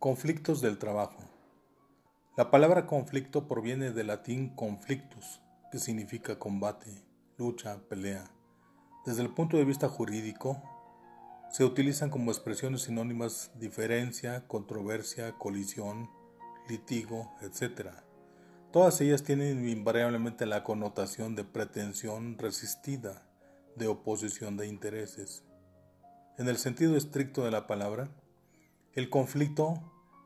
Conflictos del trabajo. La palabra conflicto proviene del latín conflictus, que significa combate, lucha, pelea. Desde el punto de vista jurídico, se utilizan como expresiones sinónimas diferencia, controversia, colisión, litigo, etc. Todas ellas tienen invariablemente la connotación de pretensión resistida, de oposición de intereses. En el sentido estricto de la palabra, el conflicto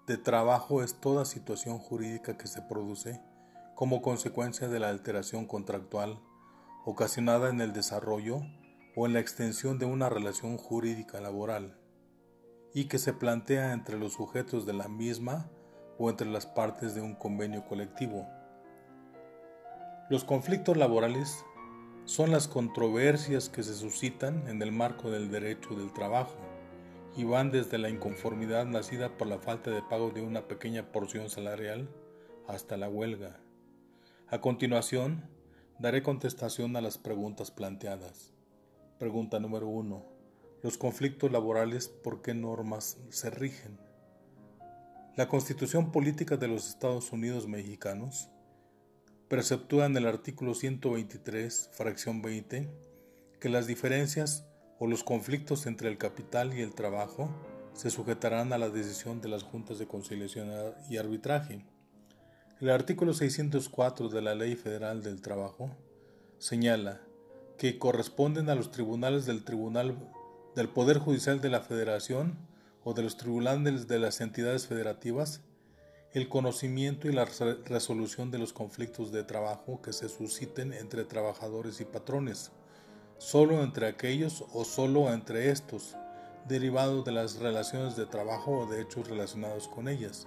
de trabajo es toda situación jurídica que se produce como consecuencia de la alteración contractual ocasionada en el desarrollo o en la extensión de una relación jurídica laboral y que se plantea entre los sujetos de la misma o entre las partes de un convenio colectivo. Los conflictos laborales son las controversias que se suscitan en el marco del derecho del trabajo y van desde la inconformidad nacida por la falta de pago de una pequeña porción salarial hasta la huelga. A continuación, daré contestación a las preguntas planteadas. Pregunta número 1. Los conflictos laborales, ¿por qué normas se rigen? La Constitución Política de los Estados Unidos Mexicanos preceptúa en el artículo 123, fracción 20, que las diferencias o los conflictos entre el capital y el trabajo se sujetarán a la decisión de las juntas de conciliación y arbitraje. El artículo 604 de la Ley Federal del Trabajo señala que corresponden a los tribunales del Tribunal del Poder Judicial de la Federación o de los tribunales de las entidades federativas el conocimiento y la resolución de los conflictos de trabajo que se susciten entre trabajadores y patrones, solo entre aquellos o solo entre estos, derivados de las relaciones de trabajo o de hechos relacionados con ellas.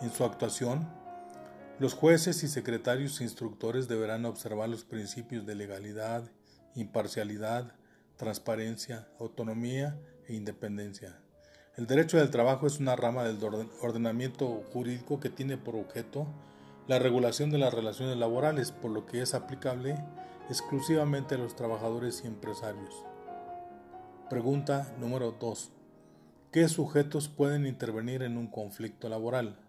En su actuación, los jueces y secretarios instructores deberán observar los principios de legalidad, imparcialidad, transparencia, autonomía e independencia. El derecho del trabajo es una rama del ordenamiento jurídico que tiene por objeto la regulación de las relaciones laborales, por lo que es aplicable exclusivamente a los trabajadores y empresarios. Pregunta número 2. ¿Qué sujetos pueden intervenir en un conflicto laboral?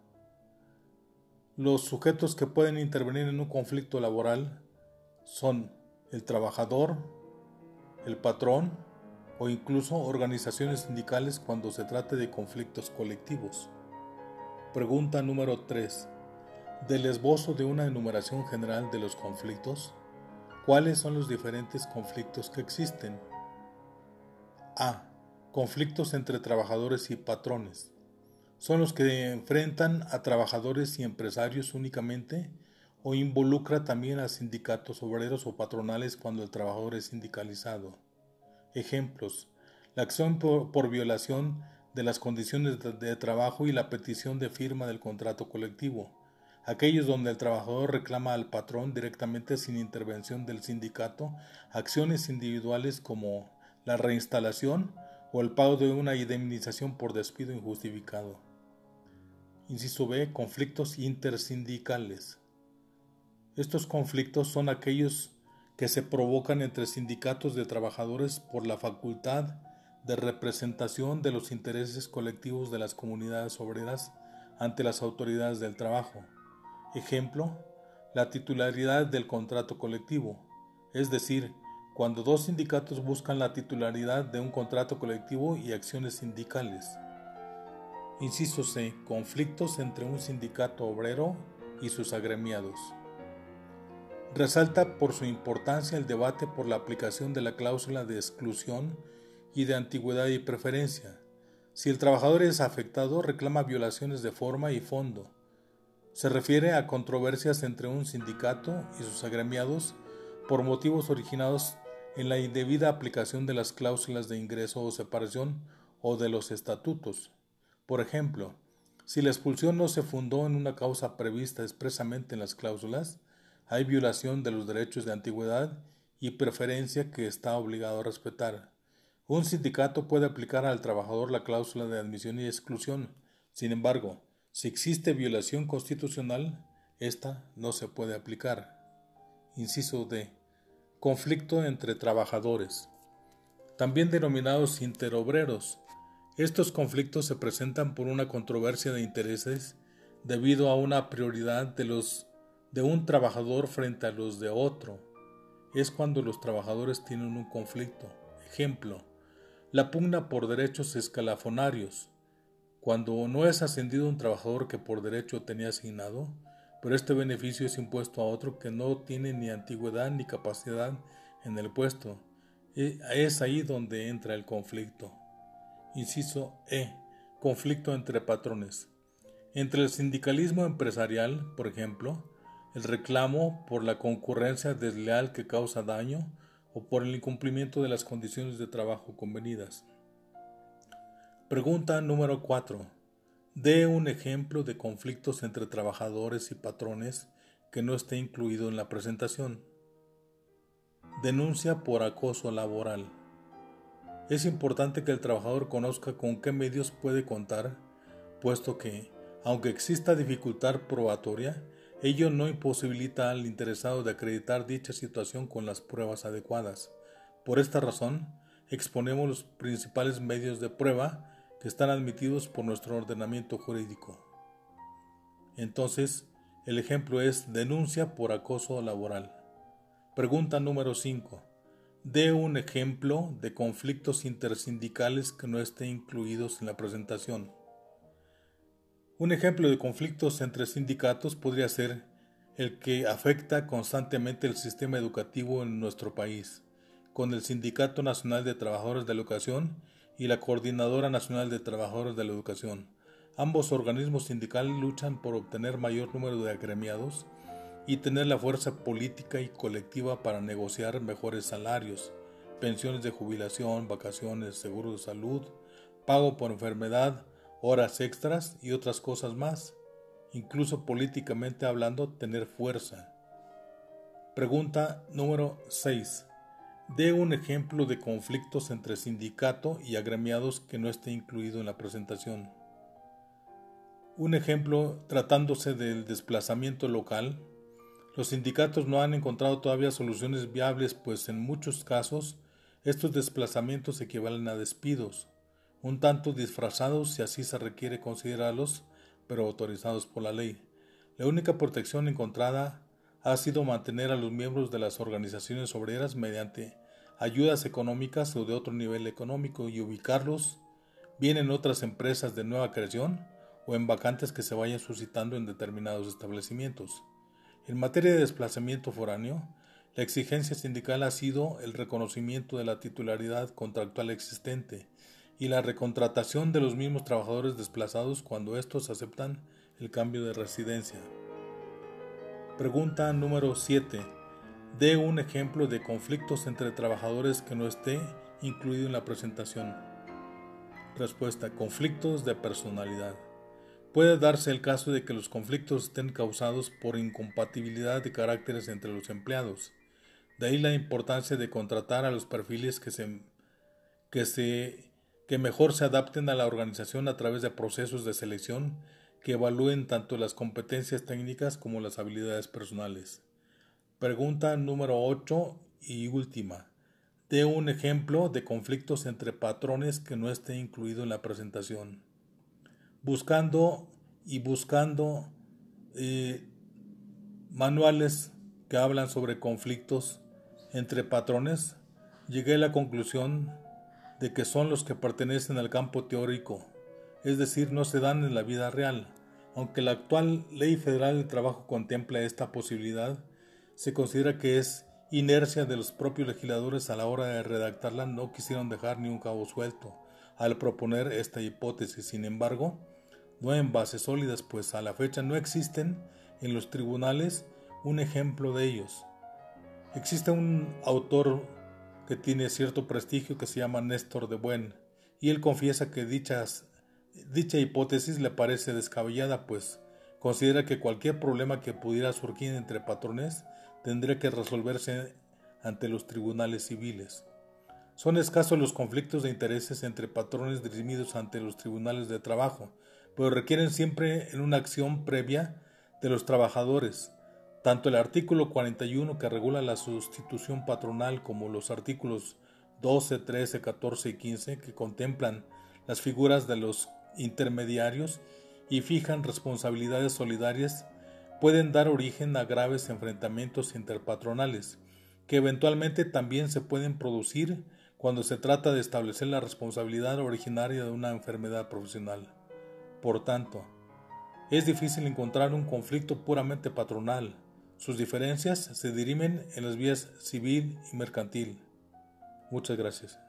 Los sujetos que pueden intervenir en un conflicto laboral son el trabajador, el patrón, o incluso organizaciones sindicales cuando se trate de conflictos colectivos. Pregunta número 3. Del esbozo de una enumeración general de los conflictos, ¿cuáles son los diferentes conflictos que existen? A. Conflictos entre trabajadores y patrones. Son los que enfrentan a trabajadores y empresarios únicamente o involucra también a sindicatos obreros o patronales cuando el trabajador es sindicalizado. Ejemplos. La acción por, violación de las condiciones de, trabajo y la petición de firma del contrato colectivo. Aquellos donde el trabajador reclama al patrón directamente sin intervención del sindicato acciones individuales como la reinstalación o el pago de una indemnización por despido injustificado. Inciso B. Conflictos intersindicales. Estos conflictos son aquellos que se provocan entre sindicatos de trabajadores por la facultad de representación de los intereses colectivos de las comunidades obreras ante las autoridades del trabajo. Ejemplo, la titularidad del contrato colectivo, es decir, cuando dos sindicatos buscan la titularidad de un contrato colectivo y acciones sindicales. Inciso C. Conflictos entre un sindicato obrero y sus agremiados. Resalta por su importancia el debate por la aplicación de la cláusula de exclusión y de antigüedad y preferencia. Si el trabajador es afectado, reclama violaciones de forma y fondo. Se refiere a controversias entre un sindicato y sus agremiados por motivos originados en la indebida aplicación de las cláusulas de ingreso o separación o de los estatutos. Por ejemplo, si la expulsión no se fundó en una causa prevista expresamente en las cláusulas, hay violación de los derechos de antigüedad y preferencia que está obligado a respetar. Un sindicato puede aplicar al trabajador la cláusula de admisión y exclusión. Sin embargo, si existe violación constitucional, esta no se puede aplicar. Inciso D. Conflicto entre trabajadores. También denominados interobreros. Estos conflictos se presentan por una controversia de intereses debido a una prioridad de los de un trabajador frente a los de otro. Es cuando los trabajadores tienen un conflicto. Ejemplo, la pugna por derechos escalafonarios. Cuando no es ascendido un trabajador que por derecho tenía asignado, pero este beneficio es impuesto a otro que no tiene ni antigüedad ni capacidad en el puesto. E, es ahí donde entra el conflicto. Inciso E. Conflicto entre patrones. Entre el sindicalismo empresarial, por ejemplo, el reclamo por la concurrencia desleal que causa daño o por el incumplimiento de las condiciones de trabajo convenidas. Pregunta número 4. Dé un ejemplo de conflictos entre trabajadores y patrones que no esté incluido en la presentación. Denuncia por acoso laboral. Es importante que el trabajador conozca con qué medios puede contar, puesto que, aunque exista dificultad probatoria, ello no imposibilita al interesado de acreditar dicha situación con las pruebas adecuadas. Por esta razón, exponemos los principales medios de prueba que están admitidos por nuestro ordenamiento jurídico. Entonces, el ejemplo es denuncia por acoso laboral. Pregunta número 5. Dé un ejemplo de conflictos intersindicales que no estén incluidos en la presentación. Un ejemplo de conflictos entre sindicatos podría ser el que afecta constantemente el sistema educativo en nuestro país, con el Sindicato Nacional de Trabajadores de la Educación y la Coordinadora Nacional de Trabajadores de la Educación. Ambos organismos sindicales luchan por obtener mayor número de agremiados y tener la fuerza política y colectiva para negociar mejores salarios, pensiones de jubilación, vacaciones, seguro de salud, pago por enfermedad, horas extras y otras cosas más, incluso políticamente hablando, tener fuerza. Pregunta número 6. Dé un ejemplo de conflictos entre sindicato y agremiados que no esté incluido en la presentación. Un ejemplo tratándose del desplazamiento local. Los sindicatos no han encontrado todavía soluciones viables, pues en muchos casos estos desplazamientos equivalen a despidos, un tanto disfrazados si así se requiere considerarlos, pero autorizados por la ley. La única protección encontrada ha sido mantener a los miembros de las organizaciones obreras mediante ayudas económicas o de otro nivel económico y ubicarlos bien en otras empresas de nueva creación o en vacantes que se vayan suscitando en determinados establecimientos. En materia de desplazamiento foráneo, la exigencia sindical ha sido el reconocimiento de la titularidad contractual existente y la recontratación de los mismos trabajadores desplazados cuando estos aceptan el cambio de residencia. Pregunta número 7. Dé un ejemplo de conflictos entre trabajadores que no esté incluido en la presentación. Respuesta. Conflictos de personalidad. Puede darse el caso de que los conflictos estén causados por incompatibilidad de caracteres entre los empleados. De ahí la importancia de contratar a los perfiles que, se, que, se, que mejor se adapten a la organización a través de procesos de selección que evalúen tanto las competencias técnicas como las habilidades personales. Pregunta número 8 y última. Dé un ejemplo de conflictos entre patrones que no esté incluido en la presentación. Buscando y buscando eh, manuales que hablan sobre conflictos entre patrones, llegué a la conclusión de que son los que pertenecen al campo teórico, es decir, no se dan en la vida real. Aunque la actual Ley Federal del Trabajo contempla esta posibilidad, se considera que es inercia de los propios legisladores a la hora de redactarla no quisieron dejar ni un cabo suelto al proponer esta hipótesis. Sin embargo, no en bases sólidas, pues a la fecha no existen en los tribunales un ejemplo de ellos. Existe un autor que tiene cierto prestigio que se llama Néstor de Buen, y él confiesa que dichas, dicha hipótesis le parece descabellada, pues considera que cualquier problema que pudiera surgir entre patrones tendría que resolverse ante los tribunales civiles. Son escasos los conflictos de intereses entre patrones dirimidos ante los tribunales de trabajo, pero requieren siempre en una acción previa de los trabajadores. Tanto el artículo 41 que regula la sustitución patronal como los artículos 12, 13, 14 y 15 que contemplan las figuras de los intermediarios y fijan responsabilidades solidarias pueden dar origen a graves enfrentamientos interpatronales, que eventualmente también se pueden producir cuando se trata de establecer la responsabilidad originaria de una enfermedad profesional. Por tanto, es difícil encontrar un conflicto puramente patronal. Sus diferencias se dirimen en las vías civil y mercantil. Muchas gracias.